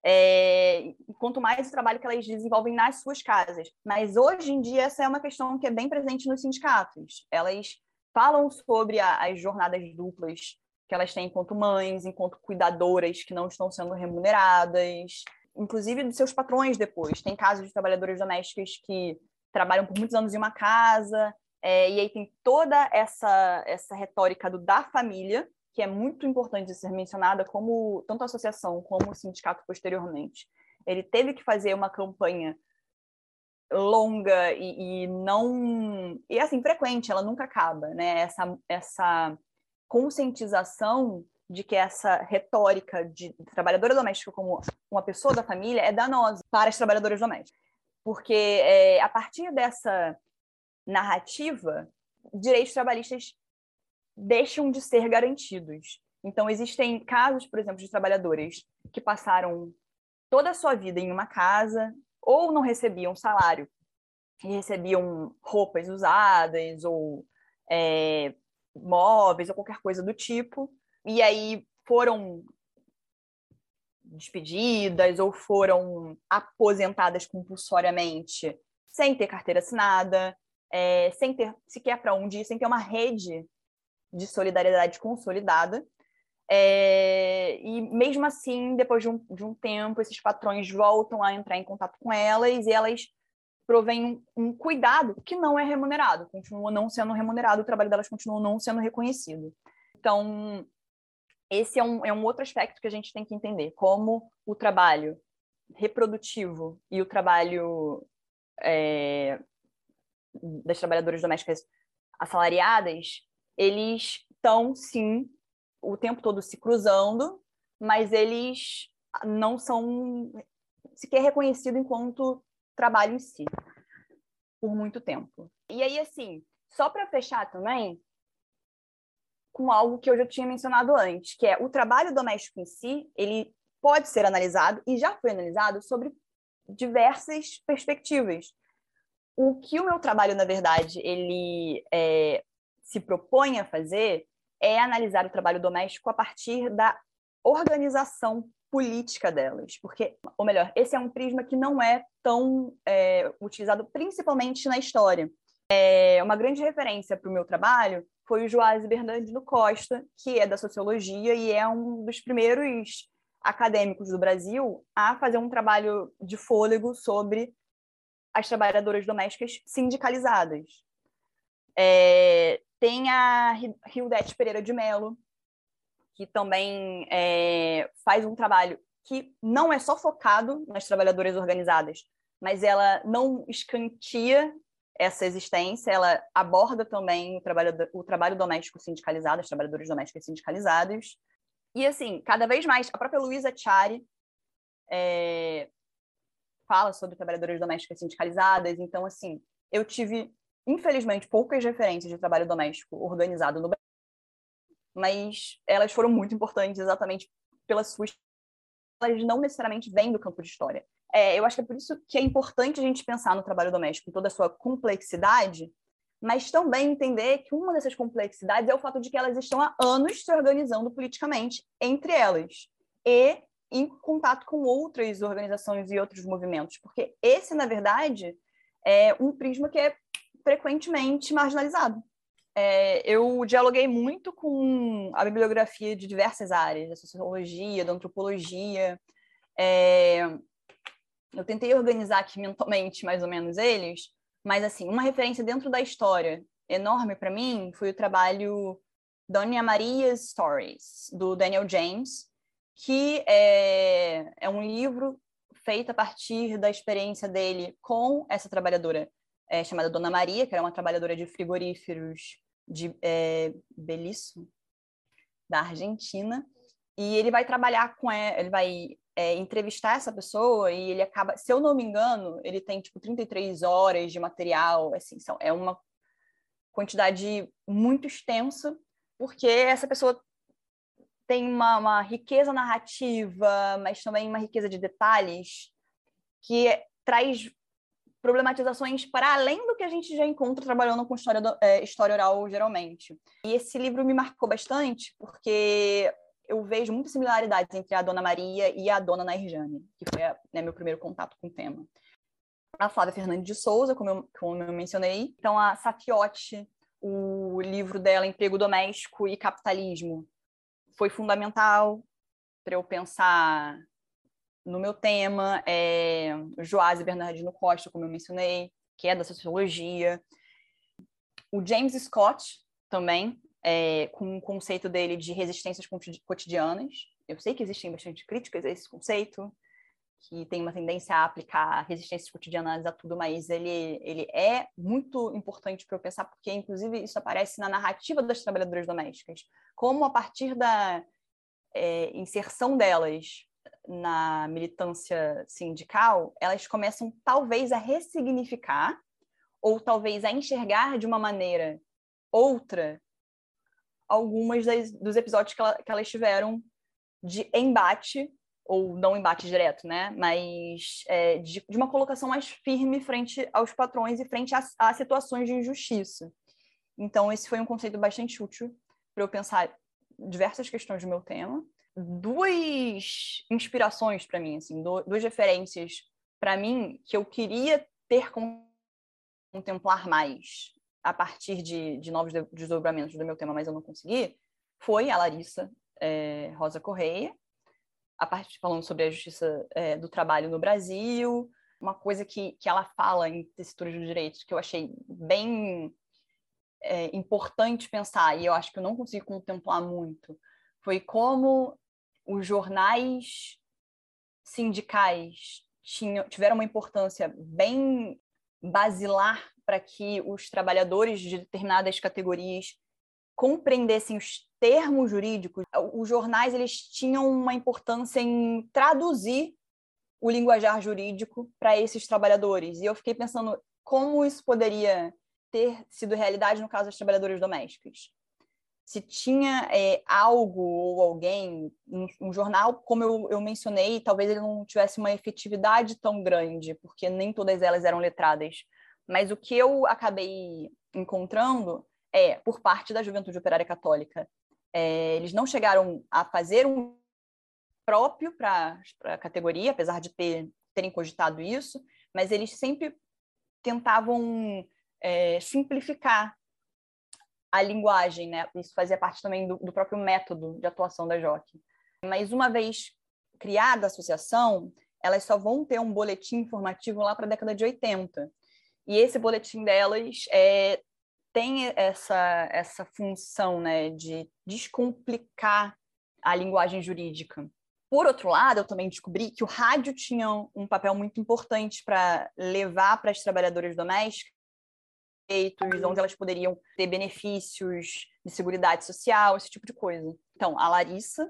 Speaker 2: É, quanto mais o trabalho que elas desenvolvem nas suas casas. Mas hoje em dia essa é uma questão que é bem presente nos sindicatos. Elas falam sobre a, as jornadas duplas que elas têm enquanto mães, enquanto cuidadoras que não estão sendo remuneradas, inclusive dos seus patrões depois. Tem casos de trabalhadoras domésticas que trabalham por muitos anos em uma casa, é, e aí tem toda essa, essa retórica do da família, que é muito importante de ser mencionada, como tanto a associação como o sindicato posteriormente. Ele teve que fazer uma campanha longa e, e, não e assim frequente, ela nunca acaba, né? Essa essa conscientização de que essa retórica de trabalhadora doméstica como uma pessoa da família é danosa para as trabalhadoras domésticas, porque é, a partir dessa narrativa, direitos trabalhistas deixam de ser garantidos. Então, existem casos, por exemplo, de trabalhadoras que passaram toda a sua vida em uma casa ou não recebiam salário e recebiam roupas usadas ou é, móveis ou qualquer coisa do tipo, e aí foram despedidas ou foram aposentadas compulsoriamente sem ter carteira assinada, é, sem ter sequer para onde ir, sem ter uma rede de solidariedade consolidada. É, e mesmo assim, depois de um, de um tempo, esses patrões voltam a entrar em contato com elas e elas provém um, um, cuidado que não é remunerado, continua não sendo remunerado, o trabalho delas continua não sendo reconhecido. Então, esse é um, é um outro aspecto que a gente tem que entender, como o trabalho reprodutivo e o trabalho é, das trabalhadoras domésticas assalariadas, eles estão, sim, o tempo todo se cruzando, mas eles não são sequer reconhecidos enquanto trabalho em si por muito tempo. E aí, assim, só para fechar também, com algo que eu já tinha mencionado antes, que é o trabalho doméstico em si, ele pode ser analisado e já foi analisado sobre diversas perspectivas. O que o meu trabalho, na verdade, ele é, se propõe a fazer é analisar o trabalho doméstico a partir da organização política delas, porque, ou melhor, esse é um prisma que não é tão é, utilizado principalmente na história. É, uma grande referência para o meu trabalho foi o Joás Bernardino Costa, que é da sociologia e é um dos primeiros acadêmicos do Brasil a fazer um trabalho de fôlego sobre as trabalhadoras domésticas sindicalizadas. É, tem a Hildete Pereira de Mello, que também é, faz um trabalho que não é só focado nas trabalhadoras organizadas, mas ela não escantia essa existência, ela aborda também o trabalho, o trabalho doméstico sindicalizado, as trabalhadoras domésticas sindicalizadas. E, assim, cada vez mais, a própria Luísa Chari é, fala sobre trabalhadoras domésticas sindicalizadas, então, assim, eu tive, infelizmente, poucas referências de trabalho doméstico organizado no Brasil mas elas foram muito importantes exatamente pelas suas. Elas não necessariamente vêm do campo de história. É, eu acho que é por isso que é importante a gente pensar no trabalho doméstico em toda a sua complexidade, mas também entender que uma dessas complexidades é o fato de que elas estão há anos se organizando politicamente entre elas e em contato com outras organizações e outros movimentos, porque esse, na verdade, é um prisma que é frequentemente marginalizado é, eu dialoguei muito com a bibliografia de diversas áreas, da sociologia, da antropologia. É, eu tentei organizar aqui mentalmente, mais ou menos, eles, Mas, assim, uma referência dentro da história enorme para mim foi o trabalho Dona Maria's Stories, do Daniel James, que é, é um livro feito a partir da experiência dele com essa trabalhadora é, chamada Dona Maria, que era uma trabalhadora de frigoríferos de é, Belisso, da Argentina, e ele vai trabalhar com ela, ele vai é, entrevistar essa pessoa e ele acaba, se eu não me engano, ele tem tipo 33 horas de material, assim, são, é uma quantidade muito extensa, porque essa pessoa tem uma, uma riqueza narrativa, mas também uma riqueza de detalhes que traz problematizações para além do que a gente já encontra trabalhando com história, do, é, história oral, geralmente. E esse livro me marcou bastante, porque eu vejo muitas similaridades entre a Dona Maria e a Dona Nairjane, que foi né, meu primeiro contato com o tema. A Flávia Fernandes de Souza, como eu, como eu mencionei. Então, a Safiotti, o livro dela, Emprego Doméstico e Capitalismo, foi fundamental para eu pensar no meu tema. É, Joás Bernardino Costa, como eu mencionei, que é da sociologia. O James Scott, também, é, com o conceito dele de resistências cotidianas. Eu sei que existem bastante críticas a esse conceito, que tem uma tendência a aplicar resistências cotidianas a tudo, mas ele, ele é muito importante para eu pensar, porque, inclusive, isso aparece na narrativa das trabalhadoras domésticas. Como, a partir da é, inserção delas na militância sindical, elas começam, talvez, a ressignificar ou talvez a enxergar de uma maneira outra algumas das, dos episódios que, ela, que elas tiveram de embate, ou não embate direto, né? Mas é, de, de, uma colocação mais firme frente aos patrões e frente a, a situações de injustiça. Então, esse foi um conceito bastante útil para eu pensar diversas questões do meu tema. Duas inspirações para mim, assim, duas referências para mim que eu queria ter contemplar mais a partir de, de novos desdobramentos do meu tema, mas eu não consegui, foi a Larissa é, Rosa Correia, a parte falando sobre a justiça é, do trabalho no Brasil, uma coisa que, que ela fala em tessituras do direito que eu achei bem é, importante pensar, e eu acho que eu não consegui contemplar muito, foi como os jornais sindicais tinham, tiveram uma importância bem basilar para que os trabalhadores de determinadas categorias compreendessem os termos jurídicos, os jornais eles tinham uma importância em traduzir o linguajar jurídico para esses trabalhadores. E eu fiquei pensando como isso poderia ter sido realidade no caso das trabalhadoras domésticas. Se tinha é, algo ou alguém, um, um jornal, como eu, eu, mencionei, talvez ele não tivesse uma efetividade tão grande, porque nem todas elas eram letradas. Mas o que eu acabei encontrando é, por parte da Juventude Operária Católica, é, eles não chegaram a fazer um próprio para a categoria, apesar de ter, terem cogitado isso, mas eles sempre tentavam é, simplificar a linguagem, né? Isso fazia parte também do, do próprio método de atuação da JOC. Mas uma vez criada a associação, elas só vão ter um boletim informativo lá para a década de 80. E esse boletim delas é, tem essa, essa função né, de descomplicar a linguagem jurídica. Por outro lado, eu também descobri que o rádio tinha um papel muito importante para levar para as trabalhadoras domésticas onde elas poderiam ter benefícios de seguridade social, esse tipo de coisa. Então, a Larissa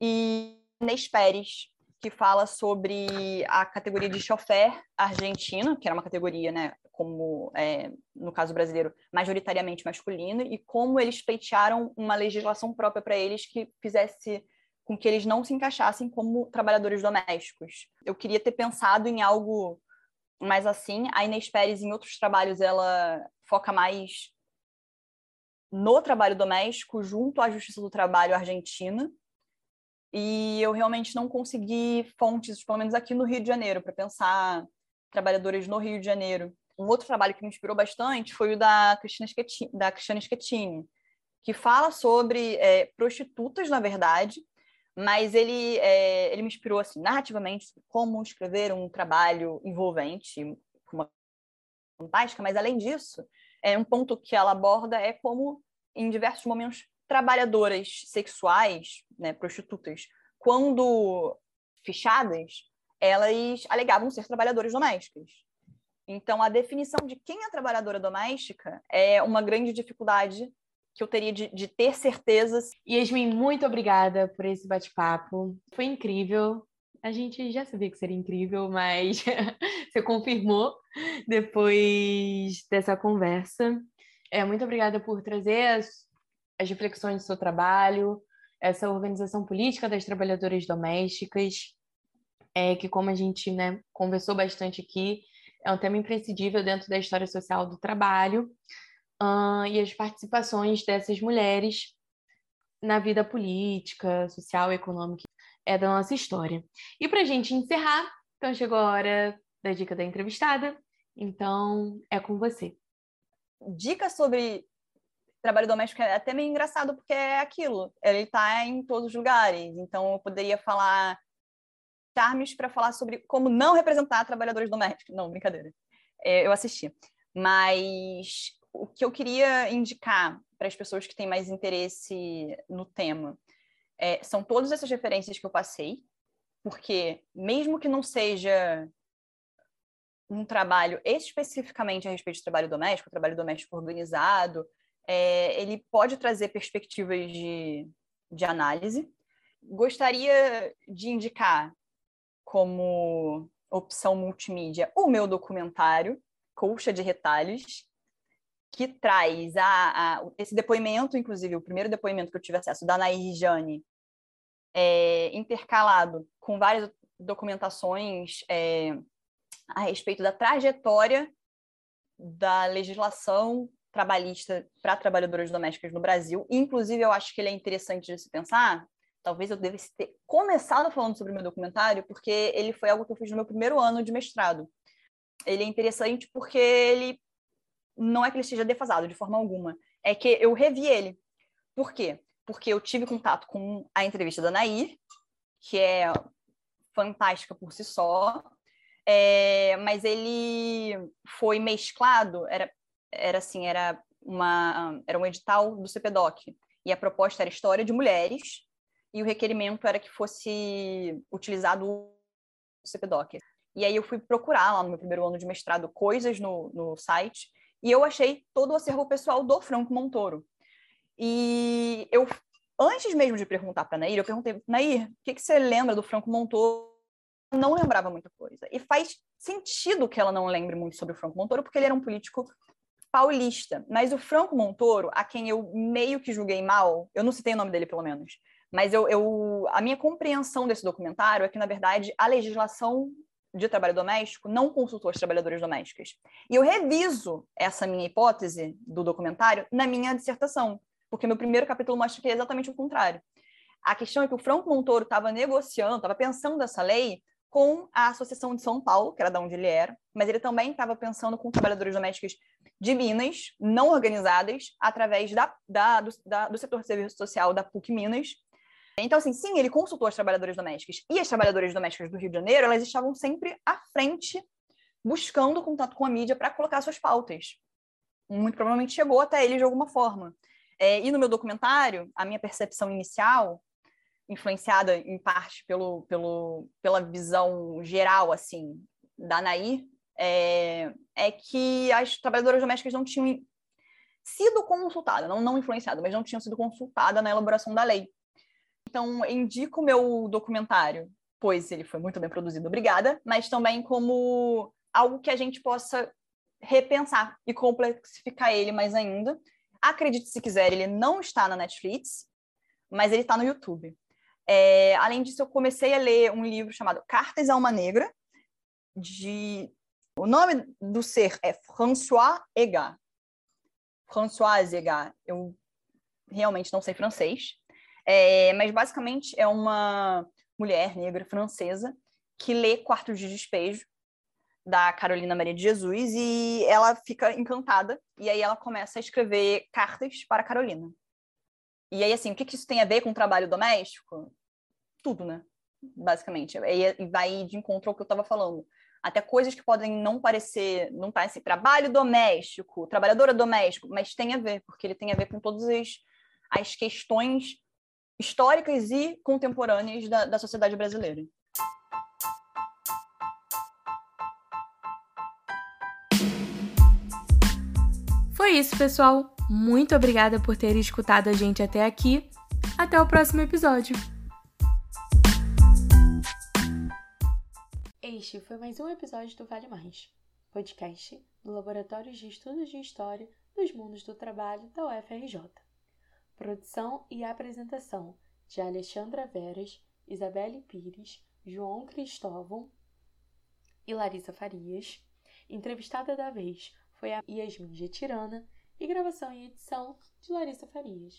Speaker 2: e Inês Pérez, que fala sobre a categoria de chofer argentina, que era uma categoria né, como é, no caso brasileiro, majoritariamente masculino, e como eles pleitearam uma legislação própria para eles que fizesse com que eles não se encaixassem como trabalhadores domésticos. Eu queria ter pensado em algo mais assim. A Inês Pérez, em outros trabalhos, ela foca mais no trabalho doméstico, junto à Justiça do Trabalho argentina. E eu realmente não consegui fontes, pelo menos aqui no Rio de Janeiro, para pensar trabalhadores no Rio de Janeiro um outro trabalho que me inspirou bastante foi o da Cristina Schettini, da Cristiane Schettini, que fala sobre é, prostitutas, na verdade, mas ele, é, ele me inspirou assim, narrativamente como escrever um trabalho envolvente, uma fantástica, mas além disso, é um ponto que ela aborda é como em diversos momentos trabalhadoras sexuais, né, prostitutas, quando fichadas, elas alegavam ser trabalhadoras domésticas. Então, a definição de quem é trabalhadora doméstica é uma grande dificuldade que eu teria de, de ter certezas.
Speaker 1: Yasmin, muito obrigada por esse bate-papo. Foi incrível. A gente já sabia que seria incrível, mas você confirmou depois dessa conversa. É, muito obrigada por trazer as, as reflexões do seu trabalho, essa organização política das trabalhadoras domésticas, é, que, como a gente né, conversou bastante aqui, é um tema imprescindível dentro da história social do trabalho uh, e as participações dessas mulheres na vida política, social econômica é da nossa história. E para a gente encerrar, então chegou a hora da dica da entrevistada, então é com você.
Speaker 2: Dica sobre trabalho doméstico é até meio engraçado, porque é aquilo, ele está em todos os lugares, então eu poderia falar charmes para falar sobre como não representar trabalhadores domésticos. Não, brincadeira. É, eu assisti. Mas o que eu queria indicar para as pessoas que têm mais interesse no tema é, são todas essas referências que eu passei, porque mesmo que não seja um trabalho especificamente a respeito de trabalho doméstico, trabalho doméstico organizado, é, ele pode trazer perspectivas de, de análise. Gostaria de indicar como opção multimídia o meu documentário, Colcha de Retalhos, que traz a, a, esse depoimento, inclusive, o primeiro depoimento que eu tive acesso, da Nair Jane, é, intercalado com várias documentações é, a respeito da trajetória da legislação trabalhista para trabalhadoras domésticas no Brasil. Inclusive, eu acho que ele é interessante de se pensar, talvez eu devesse ter começado falando sobre o meu documentário, porque ele foi algo que eu fiz no meu primeiro ano de mestrado. Ele é interessante porque ele não é que ele esteja defasado de forma alguma, é que eu revi ele. Por quê? Porque eu tive contato com a entrevista da Nair, que é fantástica por si só, é, mas ele foi mesclado, era, era assim, era, uma, era um edital do CPDOC, e a proposta era história de mulheres, e o requerimento era que fosse utilizado o CPDOC. E aí eu fui procurar lá no meu primeiro ano de mestrado coisas no, no site e eu achei todo o acervo pessoal do Franco Montoro. E eu, antes mesmo de perguntar para Nair, eu perguntei, Nair, o que, que você lembra do Franco Montoro? não lembrava muita coisa. E faz sentido que ela não lembre muito sobre o Franco Montoro, porque ele era um político paulista. Mas o Franco Montoro, a quem eu meio que julguei mal, eu não citei o nome dele pelo menos, mas eu, eu, a minha compreensão desse documentário é que, na verdade, a legislação de trabalho doméstico não consultou as trabalhadoras domésticas. E eu reviso essa minha hipótese do documentário na minha dissertação, porque meu primeiro capítulo mostra que é exatamente o contrário. A questão é que o Franco Montoro estava negociando, estava pensando essa lei com a Associação de São Paulo, que era da onde ele era, mas ele também estava pensando com trabalhadoras domésticas de Minas, não organizadas, através da, da, do, da, do setor de serviço social da PUC Minas, então, assim, sim, ele consultou as trabalhadoras domésticas e as trabalhadoras domésticas do Rio de Janeiro, elas estavam sempre à frente, buscando contato com a mídia para colocar suas pautas. Muito provavelmente chegou até ele de alguma forma. É, e no meu documentário, a minha percepção inicial, influenciada em parte pelo, pelo, pela visão geral, assim, da Nair, é, é que as trabalhadoras domésticas não tinham sido consultadas, não, não influenciadas, mas não tinham sido consultadas na elaboração da lei. Então, indico meu documentário, pois ele foi muito bem produzido, obrigada, mas também como algo que a gente possa repensar e complexificar ele mais ainda. Acredite se quiser, ele não está na Netflix, mas ele está no YouTube. É, além disso, eu comecei a ler um livro chamado Cartas a uma Negra, de... O nome do ser é François Egat. François Egat. Eu realmente não sei francês, é, mas basicamente é uma mulher negra francesa que lê Quartos de Despejo da Carolina Maria de Jesus e ela fica encantada e aí ela começa a escrever cartas para Carolina. E aí assim, o que, que isso tem a ver com o trabalho doméstico? Tudo, né? Basicamente. E vai de encontro ao que eu estava falando. até coisas que podem não parecer, não parecer trabalho doméstico, trabalhadora doméstico, mas tem a ver, porque ele tem a ver com todas as, as questões históricas e contemporâneas da, da sociedade brasileira.
Speaker 1: Foi isso, pessoal. Muito obrigada por ter escutado a gente até aqui. Até o próximo episódio. Este foi mais um episódio do Vale Mais, podcast do Laboratório de Estudos de História dos Mundos do Trabalho da UFRJ. Produção e apresentação de Alexandra Veras, Isabelle Pires, João Cristóvão e Larissa Farias. Entrevistada da vez foi a Yasmin Getirana e gravação e edição de Larissa Farias.